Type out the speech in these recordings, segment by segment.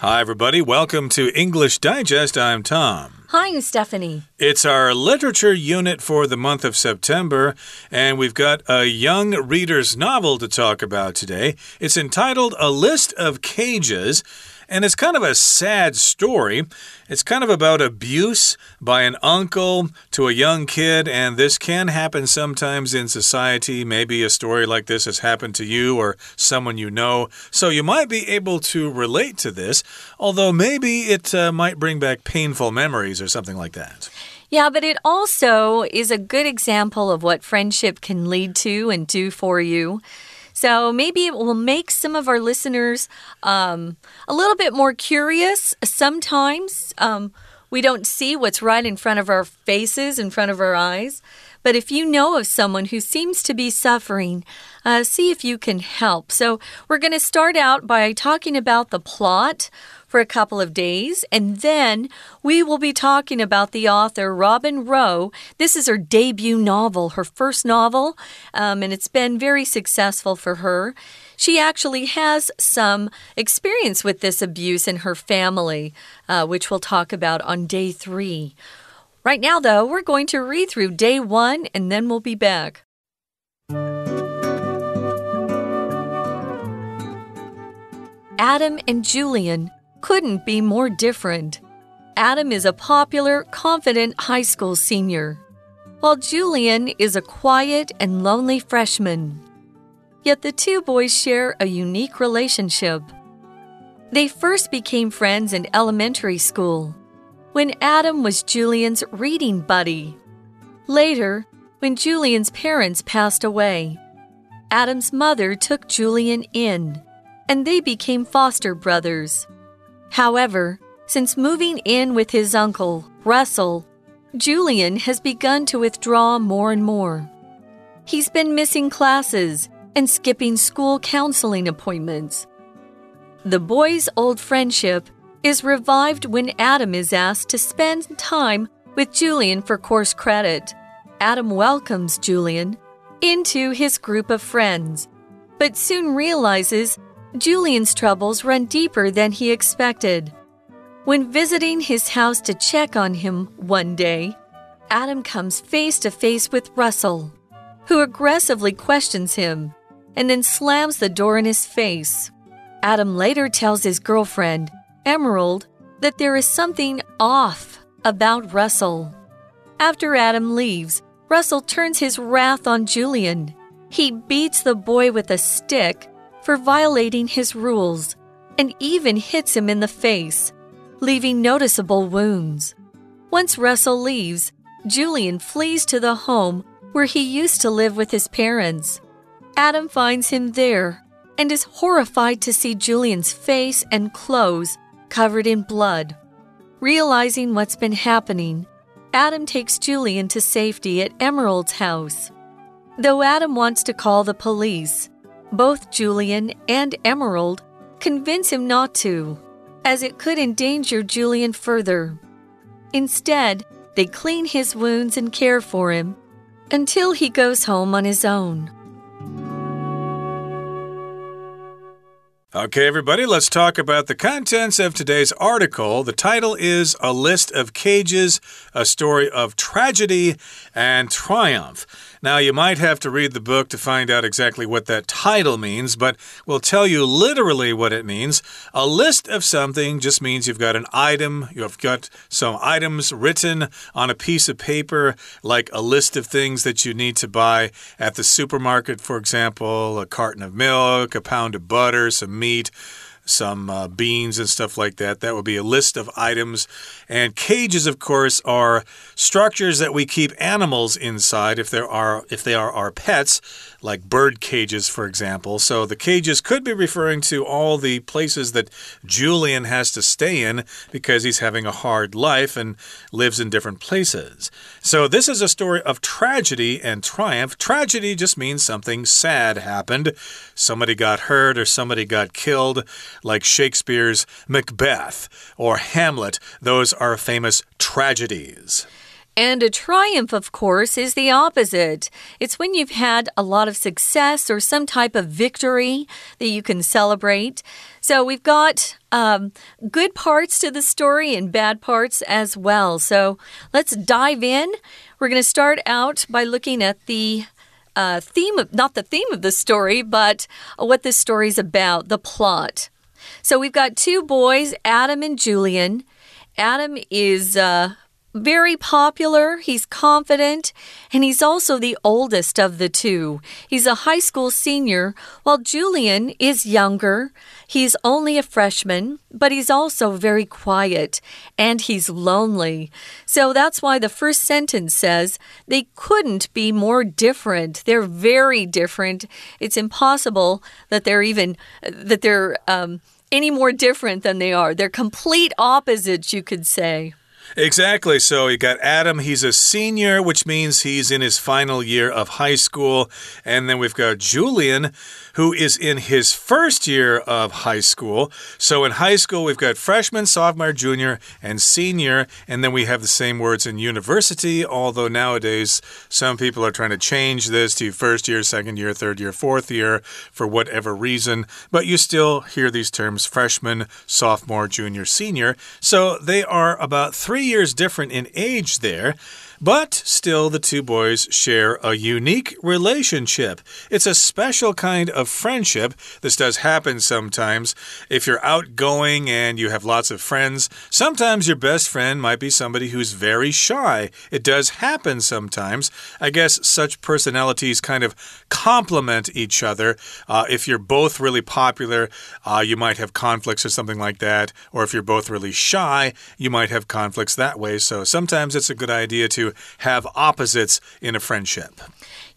Hi, everybody. Welcome to English Digest. I'm Tom. Hi, I'm Stephanie. It's our literature unit for the month of September, and we've got a young reader's novel to talk about today. It's entitled A List of Cages. And it's kind of a sad story. It's kind of about abuse by an uncle to a young kid, and this can happen sometimes in society. Maybe a story like this has happened to you or someone you know. So you might be able to relate to this, although maybe it uh, might bring back painful memories or something like that. Yeah, but it also is a good example of what friendship can lead to and do for you. So maybe it will make some of our listeners um, a little bit more curious. Sometimes um, we don't see what's right in front of our faces, in front of our eyes. But if you know of someone who seems to be suffering, uh, see if you can help. So, we're going to start out by talking about the plot for a couple of days, and then we will be talking about the author, Robin Roe. This is her debut novel, her first novel, um, and it's been very successful for her. She actually has some experience with this abuse in her family, uh, which we'll talk about on day three. Right now, though, we're going to read through day one and then we'll be back. Adam and Julian couldn't be more different. Adam is a popular, confident high school senior, while Julian is a quiet and lonely freshman. Yet the two boys share a unique relationship. They first became friends in elementary school, when Adam was Julian's reading buddy. Later, when Julian's parents passed away, Adam's mother took Julian in, and they became foster brothers. However, since moving in with his uncle, Russell, Julian has begun to withdraw more and more. He's been missing classes and skipping school counseling appointments. The boys' old friendship is revived when Adam is asked to spend time with Julian for course credit. Adam welcomes Julian into his group of friends, but soon realizes Julian's troubles run deeper than he expected. When visiting his house to check on him one day, Adam comes face to face with Russell, who aggressively questions him and then slams the door in his face. Adam later tells his girlfriend, Emerald, that there is something off about Russell. After Adam leaves, Russell turns his wrath on Julian. He beats the boy with a stick for violating his rules and even hits him in the face, leaving noticeable wounds. Once Russell leaves, Julian flees to the home where he used to live with his parents. Adam finds him there and is horrified to see Julian's face and clothes covered in blood. Realizing what's been happening, Adam takes Julian to safety at Emerald's house. Though Adam wants to call the police, both Julian and Emerald convince him not to, as it could endanger Julian further. Instead, they clean his wounds and care for him until he goes home on his own. Okay, everybody, let's talk about the contents of today's article. The title is A List of Cages, a story of tragedy and triumph. Now, you might have to read the book to find out exactly what that title means, but we'll tell you literally what it means. A list of something just means you've got an item, you've got some items written on a piece of paper, like a list of things that you need to buy at the supermarket, for example, a carton of milk, a pound of butter, some meat need some uh, beans and stuff like that. That would be a list of items. And cages, of course, are structures that we keep animals inside if there are if they are our pets, like bird cages, for example. So the cages could be referring to all the places that Julian has to stay in because he's having a hard life and lives in different places. So this is a story of tragedy and triumph. Tragedy just means something sad happened. Somebody got hurt or somebody got killed like Shakespeare's Macbeth or Hamlet. Those are famous tragedies. And a triumph, of course, is the opposite. It's when you've had a lot of success or some type of victory that you can celebrate. So we've got um, good parts to the story and bad parts as well. So let's dive in. We're going to start out by looking at the uh, theme of not the theme of the story, but what this story is about, the plot. So we've got two boys, Adam and Julian. Adam is uh, very popular, he's confident, and he's also the oldest of the two. He's a high school senior, while Julian is younger. He's only a freshman, but he's also very quiet and he's lonely. So that's why the first sentence says they couldn't be more different. They're very different. It's impossible that they're even that they're um, any more different than they are. They're complete opposites, you could say. Exactly. So you got Adam, he's a senior, which means he's in his final year of high school. And then we've got Julian, who is in his first year of high school. So in high school, we've got freshman, sophomore, junior, and senior. And then we have the same words in university, although nowadays some people are trying to change this to first year, second year, third year, fourth year for whatever reason. But you still hear these terms freshman, sophomore, junior, senior. So they are about three years different in age there. But still, the two boys share a unique relationship. It's a special kind of friendship. This does happen sometimes. If you're outgoing and you have lots of friends, sometimes your best friend might be somebody who's very shy. It does happen sometimes. I guess such personalities kind of complement each other. Uh, if you're both really popular, uh, you might have conflicts or something like that. Or if you're both really shy, you might have conflicts that way. So sometimes it's a good idea to have opposites in a friendship.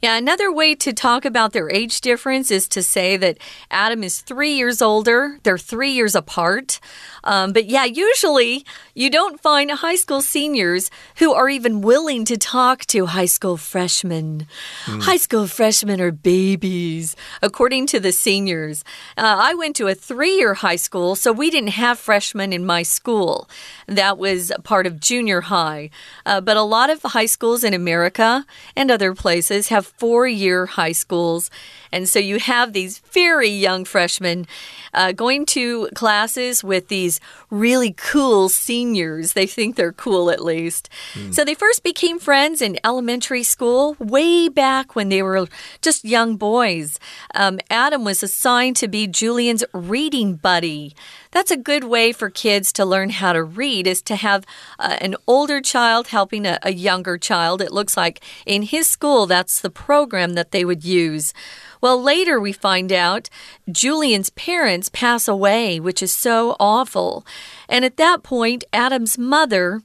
Yeah, another way to talk about their age difference is to say that Adam is three years older. They're three years apart. Um, but yeah, usually you don't find high school seniors who are even willing to talk to high school freshmen. Mm. High school freshmen are babies, according to the seniors. Uh, I went to a three year high school, so we didn't have freshmen in my school. That was part of junior high. Uh, but a lot of high schools in America and other places have four year high schools. And so you have these very young freshmen uh, going to classes with these really cool seniors. They think they're cool, at least. Mm. So they first became friends in elementary school way back when they were just young boys. Um, Adam was assigned to be Julian's reading buddy. That's a good way for kids to learn how to read is to have uh, an older child helping a, a younger child. It looks like in his school, that's the program that they would use. Well, later we find out Julian's parents pass away, which is so awful. And at that point, Adam's mother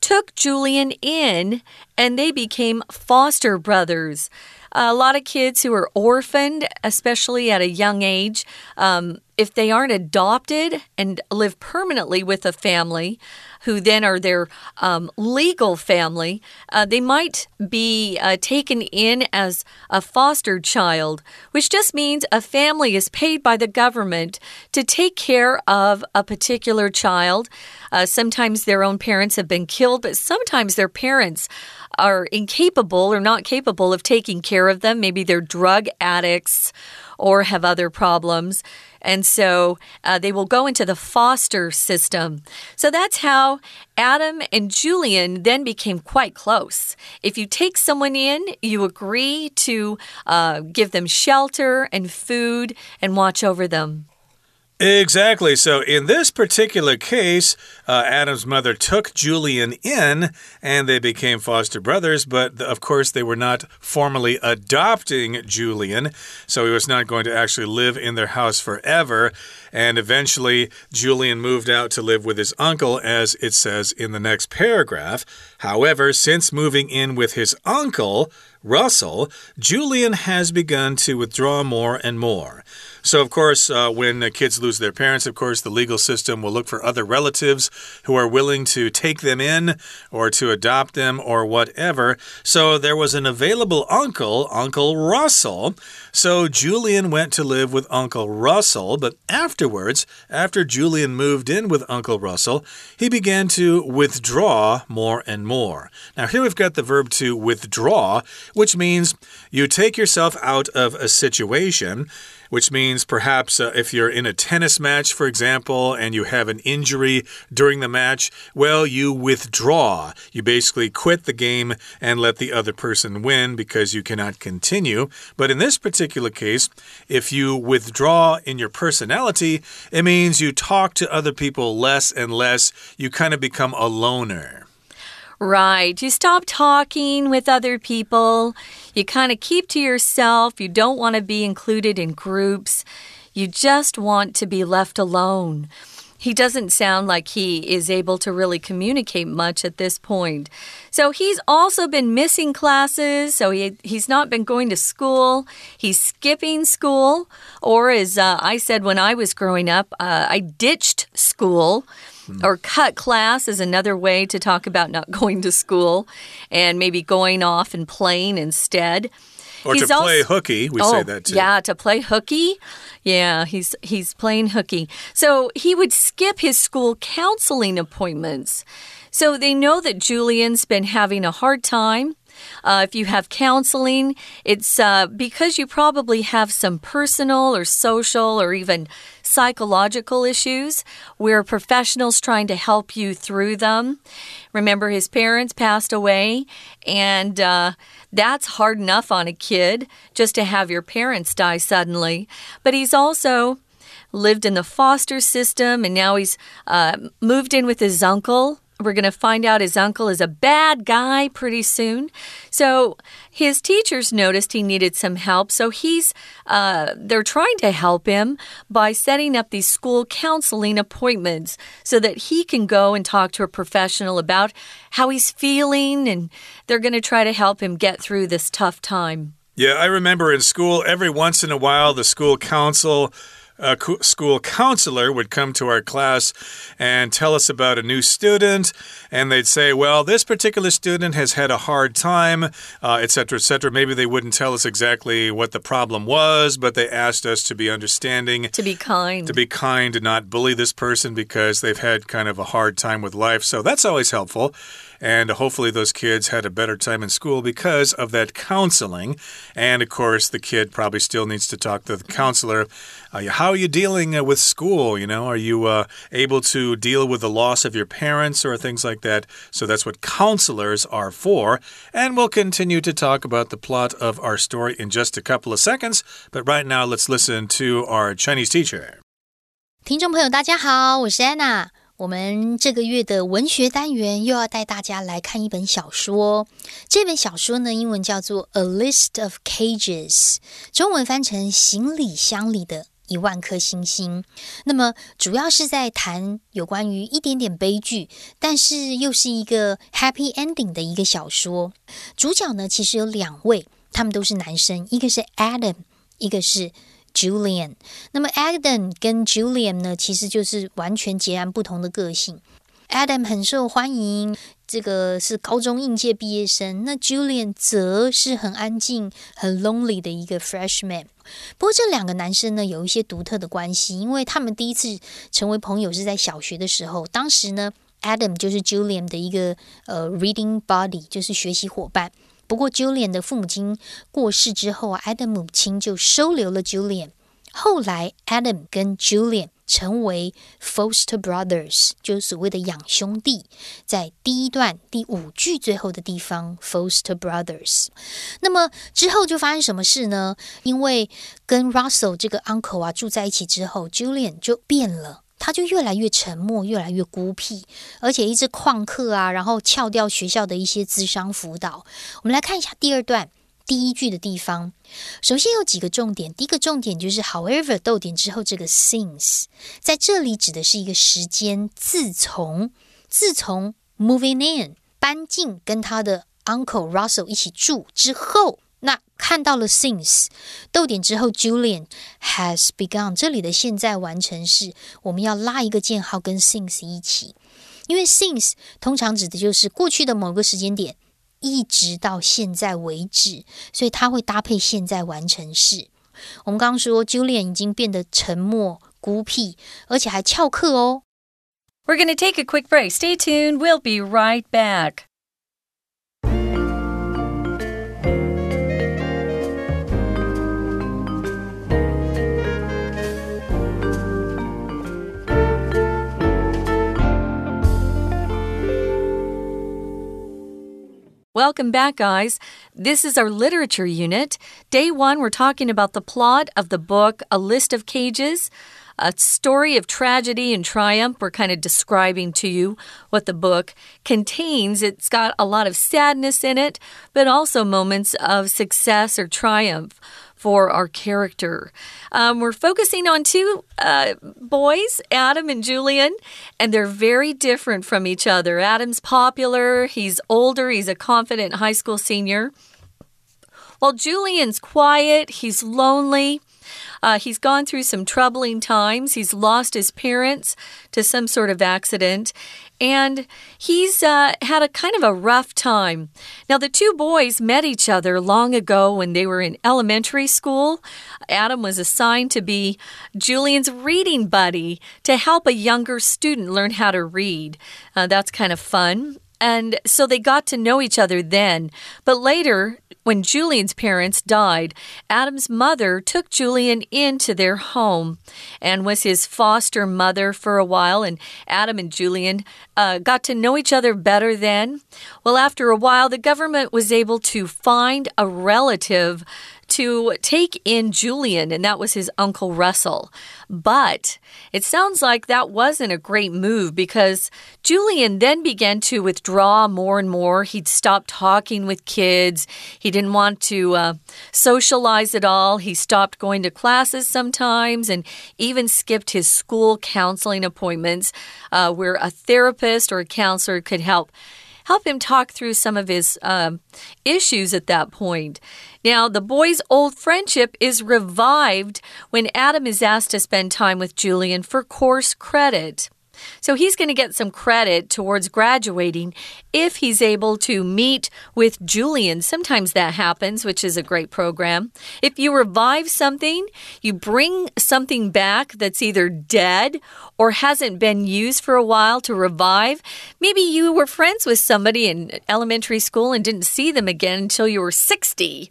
took Julian in and they became foster brothers. A lot of kids who are orphaned, especially at a young age, um, if they aren't adopted and live permanently with a family, who then are their um, legal family, uh, they might be uh, taken in as a foster child, which just means a family is paid by the government to take care of a particular child. Uh, sometimes their own parents have been killed, but sometimes their parents are incapable or not capable of taking care of them. Maybe they're drug addicts or have other problems. And so uh, they will go into the foster system. So that's how Adam and Julian then became quite close. If you take someone in, you agree to uh, give them shelter and food and watch over them. Exactly. So, in this particular case, uh, Adam's mother took Julian in and they became foster brothers, but of course, they were not formally adopting Julian. So, he was not going to actually live in their house forever. And eventually, Julian moved out to live with his uncle, as it says in the next paragraph. However, since moving in with his uncle, Russell, Julian has begun to withdraw more and more. So, of course, uh, when kids lose their parents, of course, the legal system will look for other relatives who are willing to take them in or to adopt them or whatever. So, there was an available uncle, Uncle Russell. So, Julian went to live with Uncle Russell, but afterwards, after Julian moved in with Uncle Russell, he began to withdraw more and more. Now, here we've got the verb to withdraw, which means you take yourself out of a situation which means perhaps uh, if you're in a tennis match, for example, and you have an injury during the match, well, you withdraw. You basically quit the game and let the other person win because you cannot continue. But in this particular case, if you withdraw in your personality, it means you talk to other people less and less. You kind of become a loner. Right. You stop talking with other people. You kind of keep to yourself. You don't want to be included in groups. You just want to be left alone. He doesn't sound like he is able to really communicate much at this point. So he's also been missing classes. So he, he's not been going to school. He's skipping school. Or, as uh, I said when I was growing up, uh, I ditched school. Mm-hmm. Or cut class is another way to talk about not going to school and maybe going off and playing instead. Or he's to play also, hooky, we oh, say that too. Yeah, to play hooky. Yeah, he's he's playing hooky. So he would skip his school counseling appointments. So they know that Julian's been having a hard time uh, if you have counseling, it's uh, because you probably have some personal or social or even psychological issues where professionals trying to help you through them. Remember, his parents passed away, and uh, that's hard enough on a kid just to have your parents die suddenly. But he's also lived in the foster system, and now he's uh, moved in with his uncle we're going to find out his uncle is a bad guy pretty soon. So his teachers noticed he needed some help. So he's, uh, they're trying to help him by setting up these school counseling appointments so that he can go and talk to a professional about how he's feeling. And they're going to try to help him get through this tough time. Yeah, I remember in school, every once in a while, the school council a school counselor would come to our class and tell us about a new student, and they'd say, Well, this particular student has had a hard time, etc., uh, etc. Et Maybe they wouldn't tell us exactly what the problem was, but they asked us to be understanding, to be kind, to be kind, and not bully this person because they've had kind of a hard time with life. So that's always helpful. And hopefully, those kids had a better time in school because of that counseling. And of course, the kid probably still needs to talk to the counselor. Uh, how are you dealing uh, with school? You know, are you uh, able to deal with the loss of your parents or things like that? So that's what counselors are for. And we'll continue to talk about the plot of our story in just a couple of seconds. But right now, let's listen to our Chinese teacher. 听众朋友，大家好，我是安娜。 我们这个月的文学单元又要带大家来看一本小说。这本小说呢，英文叫做《A List of Cages》，中文翻成《行李箱里的一万颗星星》。那么，主要是在谈有关于一点点悲剧，但是又是一个 happy ending 的一个小说。主角呢，其实有两位，他们都是男生，一个是 Adam，一个是。Julian，那么 Adam 跟 Julian 呢，其实就是完全截然不同的个性。Adam 很受欢迎，这个是高中应届毕业生。那 Julian 则是很安静、很 lonely 的一个 freshman。不过这两个男生呢，有一些独特的关系，因为他们第一次成为朋友是在小学的时候。当时呢，Adam 就是 Julian 的一个呃 reading buddy，就是学习伙伴。不过，Julian 的父母亲过世之后啊，Adam 母亲就收留了 Julian。后来，Adam 跟 Julian 成为 foster brothers，就是所谓的养兄弟。在第一段第五句最后的地方，foster brothers。那么之后就发生什么事呢？因为跟 Russell 这个 uncle 啊住在一起之后，Julian 就变了。他就越来越沉默，越来越孤僻，而且一直旷课啊，然后翘掉学校的一些智商辅导。我们来看一下第二段第一句的地方。首先有几个重点，第一个重点就是 however 逗点之后这个 since，在这里指的是一个时间。自从自从 moving in 搬进跟他的 uncle Russell 一起住之后。那看到了 since 逗点之后，Julian has begun 这里的现在完成式，我们要拉一个箭号跟 since 一起，因为 since 通常指的就是过去的某个时间点，一直到现在为止，所以它会搭配现在完成式。我们刚刚说 Julian 已经变得沉默孤僻，而且还翘课哦。We're going to take a quick break. Stay tuned. We'll be right back. Welcome back, guys. This is our literature unit. Day one, we're talking about the plot of the book A List of Cages, a story of tragedy and triumph. We're kind of describing to you what the book contains. It's got a lot of sadness in it, but also moments of success or triumph for our character. Um, we're focusing on two uh, boys, Adam and Julian, and they're very different from each other. Adam's popular, he's older, he's a confident high school senior. While Julian's quiet, he's lonely. Uh, he's gone through some troubling times. He's lost his parents to some sort of accident, and he's uh, had a kind of a rough time. Now, the two boys met each other long ago when they were in elementary school. Adam was assigned to be Julian's reading buddy to help a younger student learn how to read. Uh, that's kind of fun. And so they got to know each other then. But later, when Julian's parents died, Adam's mother took Julian into their home and was his foster mother for a while. And Adam and Julian uh, got to know each other better then. Well, after a while, the government was able to find a relative to take in Julian, and that was his uncle Russell. But it sounds like that wasn't a great move because Julian then began to withdraw more and more. He'd stop talking with kids, he didn't want to uh, socialize at all. He stopped going to classes sometimes and even skipped his school counseling appointments uh, where a therapist or a counselor could help help him talk through some of his um, issues at that point. Now, the boys' old friendship is revived when Adam is asked to spend time with Julian for course credit. So he's going to get some credit towards graduating if he's able to meet with Julian. Sometimes that happens, which is a great program. If you revive something, you bring something back that's either dead or hasn't been used for a while to revive. Maybe you were friends with somebody in elementary school and didn't see them again until you were 60.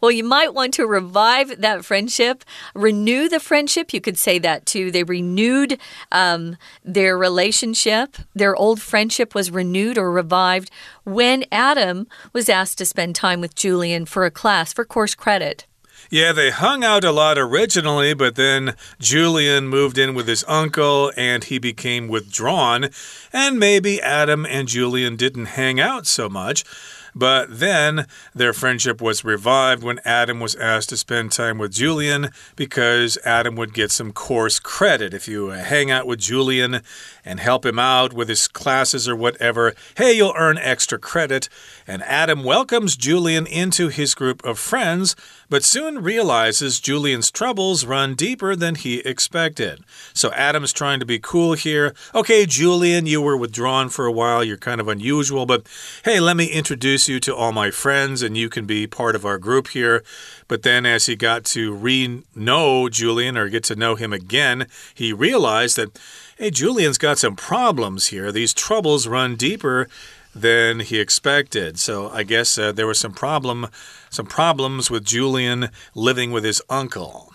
Well, you might want to revive that friendship, renew the friendship. You could say that too. They renewed um, their relationship, their old friendship was renewed or revived when Adam was asked to spend time with Julian for a class for course credit. Yeah, they hung out a lot originally, but then Julian moved in with his uncle and he became withdrawn. And maybe Adam and Julian didn't hang out so much. But then their friendship was revived when Adam was asked to spend time with Julian because Adam would get some course credit. If you uh, hang out with Julian and help him out with his classes or whatever, hey, you'll earn extra credit. And Adam welcomes Julian into his group of friends, but soon realizes Julian's troubles run deeper than he expected. So Adam's trying to be cool here. Okay, Julian, you were withdrawn for a while. You're kind of unusual, but hey, let me introduce you to all my friends and you can be part of our group here. But then, as he got to re know Julian or get to know him again, he realized that, hey, Julian's got some problems here. These troubles run deeper than he expected. So I guess uh, there was some problem, some problems with Julian living with his uncle.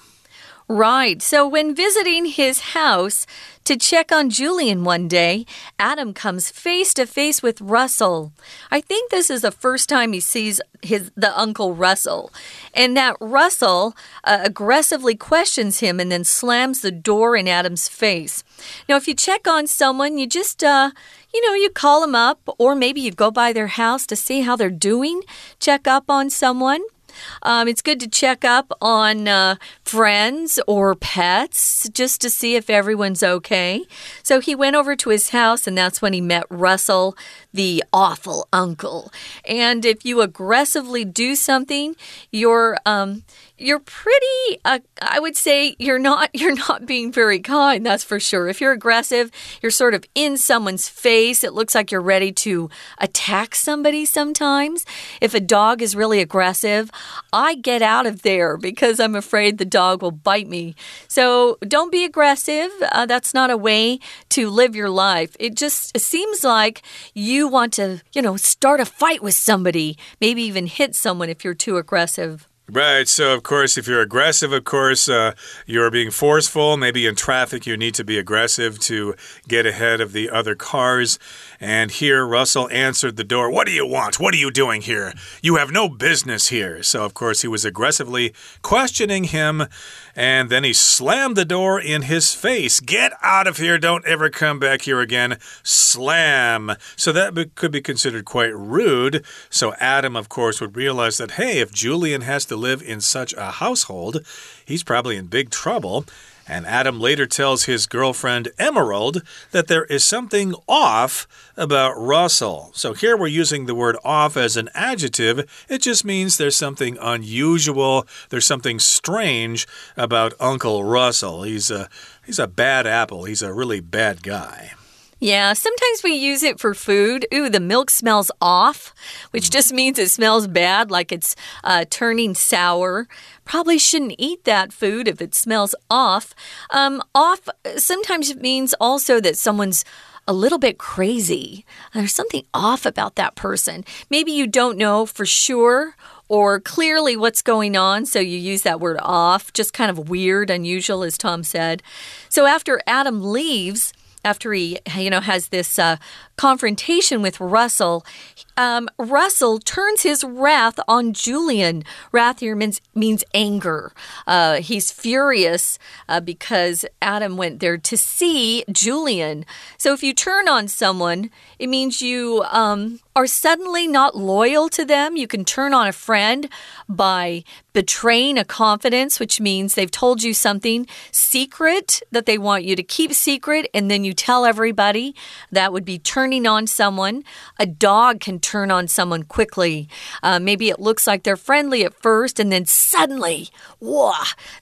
Right. So when visiting his house to check on Julian one day, Adam comes face to face with Russell. I think this is the first time he sees his the uncle Russell, and that Russell uh, aggressively questions him and then slams the door in Adam's face. Now, if you check on someone, you just uh, you know, you call them up, or maybe you go by their house to see how they're doing, check up on someone. Um, it's good to check up on uh, friends or pets just to see if everyone's okay. So he went over to his house, and that's when he met Russell, the awful uncle. And if you aggressively do something, you're um, you're pretty uh, i would say you're not you're not being very kind that's for sure. If you're aggressive you're sort of in someone's face it looks like you're ready to attack somebody sometimes. If a dog is really aggressive i get out of there because i'm afraid the dog will bite me. So don't be aggressive uh, that's not a way to live your life. It just seems like you want to you know start a fight with somebody maybe even hit someone if you're too aggressive Right. So, of course, if you're aggressive, of course, uh, you're being forceful. Maybe in traffic, you need to be aggressive to get ahead of the other cars. And here, Russell answered the door. What do you want? What are you doing here? You have no business here. So, of course, he was aggressively questioning him. And then he slammed the door in his face. Get out of here. Don't ever come back here again. Slam. So that could be considered quite rude. So Adam, of course, would realize that, hey, if Julian has to live in such a household, he's probably in big trouble. And Adam later tells his girlfriend Emerald that there is something off about Russell. So here we're using the word off as an adjective. It just means there's something unusual, there's something strange about Uncle Russell. He's a he's a bad apple. He's a really bad guy. Yeah, sometimes we use it for food. Ooh, the milk smells off, which just means it smells bad, like it's uh, turning sour. Probably shouldn't eat that food if it smells off. Um, off sometimes it means also that someone's a little bit crazy. There's something off about that person. Maybe you don't know for sure or clearly what's going on, so you use that word off, just kind of weird, unusual, as Tom said. So after Adam leaves, after he, you know, has this uh, confrontation with Russell, um, Russell turns his wrath on Julian. Wrath here means, means anger. Uh, he's furious uh, because Adam went there to see Julian. So if you turn on someone, it means you um, are suddenly not loyal to them. You can turn on a friend by betraying a confidence, which means they've told you something secret that they want you to keep secret, and then you tell everybody. That would be turning on someone. A dog can turn on someone quickly. Uh, maybe it looks like they're friendly at first, and then suddenly, whoa,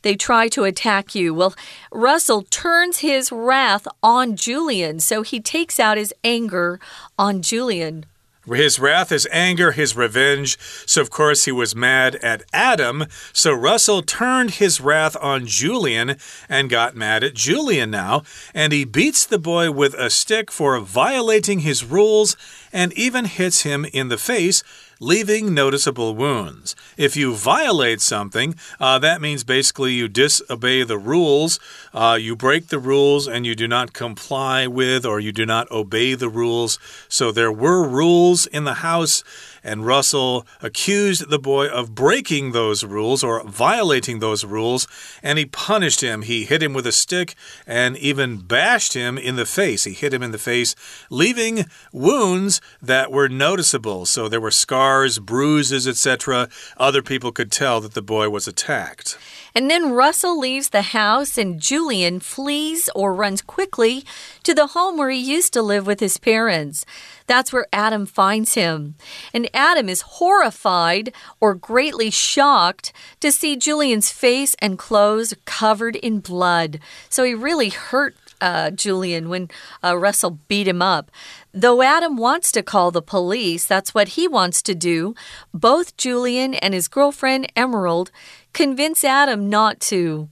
they try to attack you. Well, Russell turns his wrath on Julian, so he takes out his anger on Julian. His wrath, his anger, his revenge. So, of course, he was mad at Adam. So, Russell turned his wrath on Julian and got mad at Julian now. And he beats the boy with a stick for violating his rules and even hits him in the face leaving noticeable wounds. If you violate something, uh, that means basically you disobey the rules, uh, you break the rules, and you do not comply with or you do not obey the rules. So there were rules in the house and Russell accused the boy of breaking those rules or violating those rules, and he punished him. He hit him with a stick and even bashed him in the face. He hit him in the face, leaving wounds that were noticeable. So there were scars, bruises, etc. Other people could tell that the boy was attacked. And then Russell leaves the house, and Julian flees or runs quickly to the home where he used to live with his parents. That's where Adam finds him. And Adam is horrified or greatly shocked to see Julian's face and clothes covered in blood. So he really hurt uh, Julian when uh, Russell beat him up. Though Adam wants to call the police, that's what he wants to do. Both Julian and his girlfriend Emerald convince Adam not to.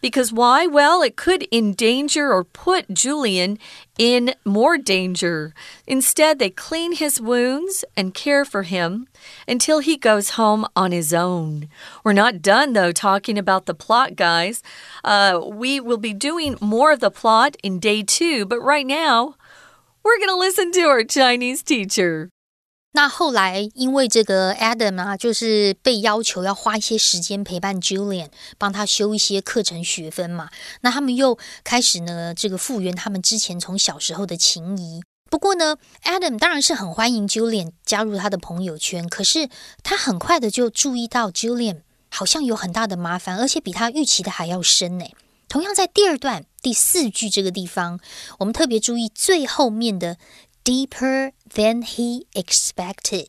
Because why? Well, it could endanger or put Julian in more danger. Instead, they clean his wounds and care for him until he goes home on his own. We're not done, though, talking about the plot, guys. Uh, we will be doing more of the plot in day two, but right now, we're going to listen to our Chinese teacher. 那后来，因为这个 Adam 啊，就是被要求要花一些时间陪伴 Julian，帮他修一些课程学分嘛。那他们又开始呢，这个复原他们之前从小时候的情谊。不过呢，Adam 当然是很欢迎 Julian 加入他的朋友圈，可是他很快的就注意到 Julian 好像有很大的麻烦，而且比他预期的还要深呢。同样在第二段第四句这个地方，我们特别注意最后面的 deeper than he expected。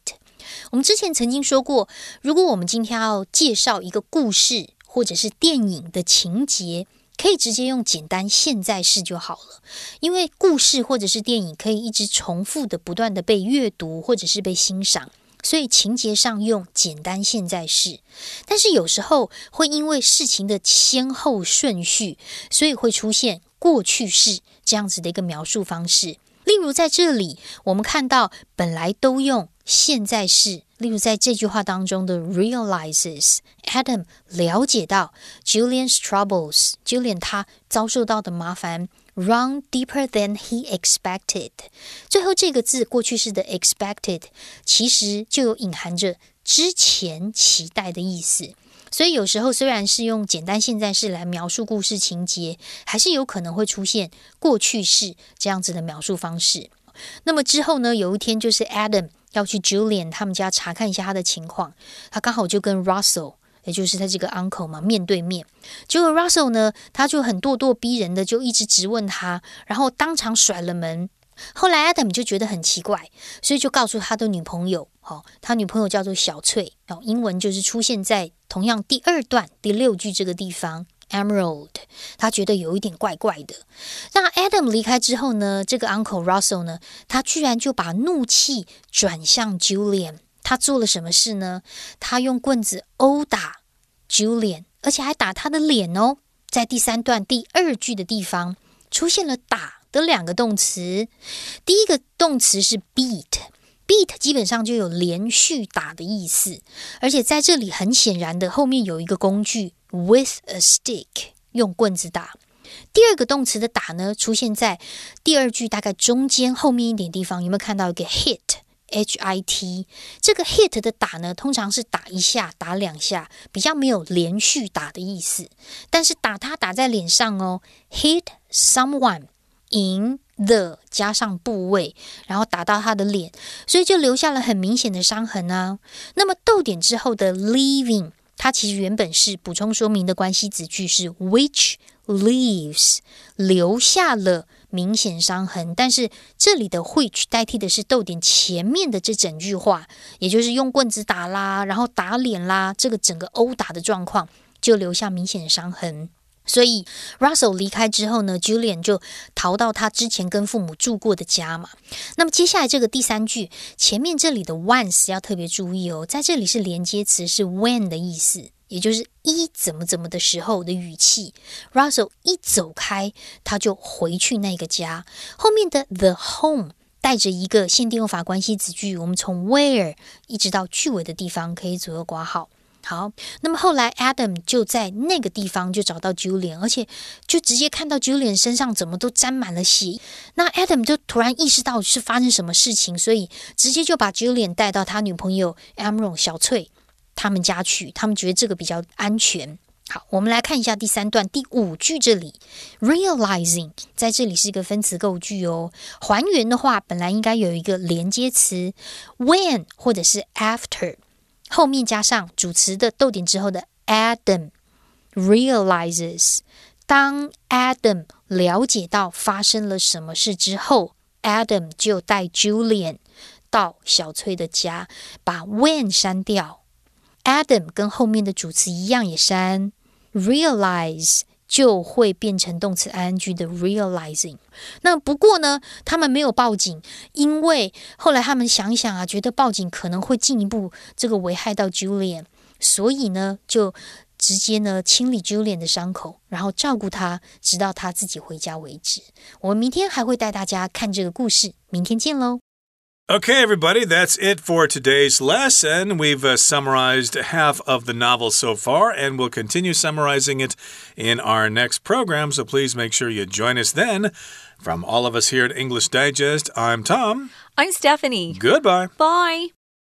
我们之前曾经说过，如果我们今天要介绍一个故事或者是电影的情节。可以直接用简单现在式就好了，因为故事或者是电影可以一直重复的、不断的被阅读或者是被欣赏，所以情节上用简单现在式。但是有时候会因为事情的先后顺序，所以会出现过去式这样子的一个描述方式。例如在这里，我们看到本来都用现在式。例如，在这句话当中的 realizes，Adam 了解到 Julian's troubles，Julian 他遭受到的麻烦 run deeper than he expected。最后这个字过去式的 expected，其实就有隐含着之前期待的意思。所以有时候虽然是用简单现在式来描述故事情节，还是有可能会出现过去式这样子的描述方式。那么之后呢，有一天就是 Adam。要去 Julian 他们家查看一下他的情况，他刚好就跟 Russell，也就是他这个 uncle 嘛，面对面。结果 Russell 呢，他就很咄咄逼人的，就一直质问他，然后当场甩了门。后来 Adam 就觉得很奇怪，所以就告诉他的女朋友，哦，他女朋友叫做小翠，哦，英文就是出现在同样第二段第六句这个地方。Emerald，他觉得有一点怪怪的。那 Adam 离开之后呢？这个 Uncle Russell 呢？他居然就把怒气转向 Julian。他做了什么事呢？他用棍子殴打 Julian，而且还打他的脸哦。在第三段第二句的地方出现了“打”的两个动词。第一个动词是 beat，beat 基本上就有连续打的意思，而且在这里很显然的后面有一个工具。With a stick，用棍子打。第二个动词的打呢，出现在第二句大概中间后面一点地方，有没有看到一个 hit？H I T，这个 hit 的打呢，通常是打一下、打两下，比较没有连续打的意思。但是打他打在脸上哦，hit someone in the 加上部位，然后打到他的脸，所以就留下了很明显的伤痕啊。那么逗点之后的 leaving。它其实原本是补充说明的关系子句，是 which leaves 留下了明显伤痕，但是这里的 which 代替的是逗点前面的这整句话，也就是用棍子打啦，然后打脸啦，这个整个殴打的状况就留下明显的伤痕。所以 Russell 离开之后呢，Julian 就逃到他之前跟父母住过的家嘛。那么接下来这个第三句前面这里的 once 要特别注意哦，在这里是连接词，是 when 的意思，也就是一怎么怎么的时候的语气。Russell 一走开，他就回去那个家。后面的 the home 带着一个限定用法关系子句，我们从 where 一直到句尾的地方可以左右挂号。好，那么后来 Adam 就在那个地方就找到 Julian，而且就直接看到 Julian 身上怎么都沾满了血。那 Adam 就突然意识到是发生什么事情，所以直接就把 Julian 带到他女朋友 Amron 小翠他们家去。他们觉得这个比较安全。好，我们来看一下第三段第五句这里，realizing 在这里是一个分词构句哦。还原的话，本来应该有一个连接词 when 或者是 after。后面加上主词的逗点之后的 Adam realizes，当 Adam 了解到发生了什么事之后，Adam 就带 Julian 到小翠的家，把 when 删掉，Adam 跟后面的主词一样也删，realize。就会变成动词 ing 的 realizing。那不过呢，他们没有报警，因为后来他们想想啊，觉得报警可能会进一步这个危害到 Julian，所以呢，就直接呢清理 Julian 的伤口，然后照顾他，直到他自己回家为止。我们明天还会带大家看这个故事，明天见喽。Okay, everybody, that's it for today's lesson. We've uh, summarized half of the novel so far, and we'll continue summarizing it in our next program, so please make sure you join us then. From all of us here at English Digest, I'm Tom. I'm Stephanie. Goodbye. Bye.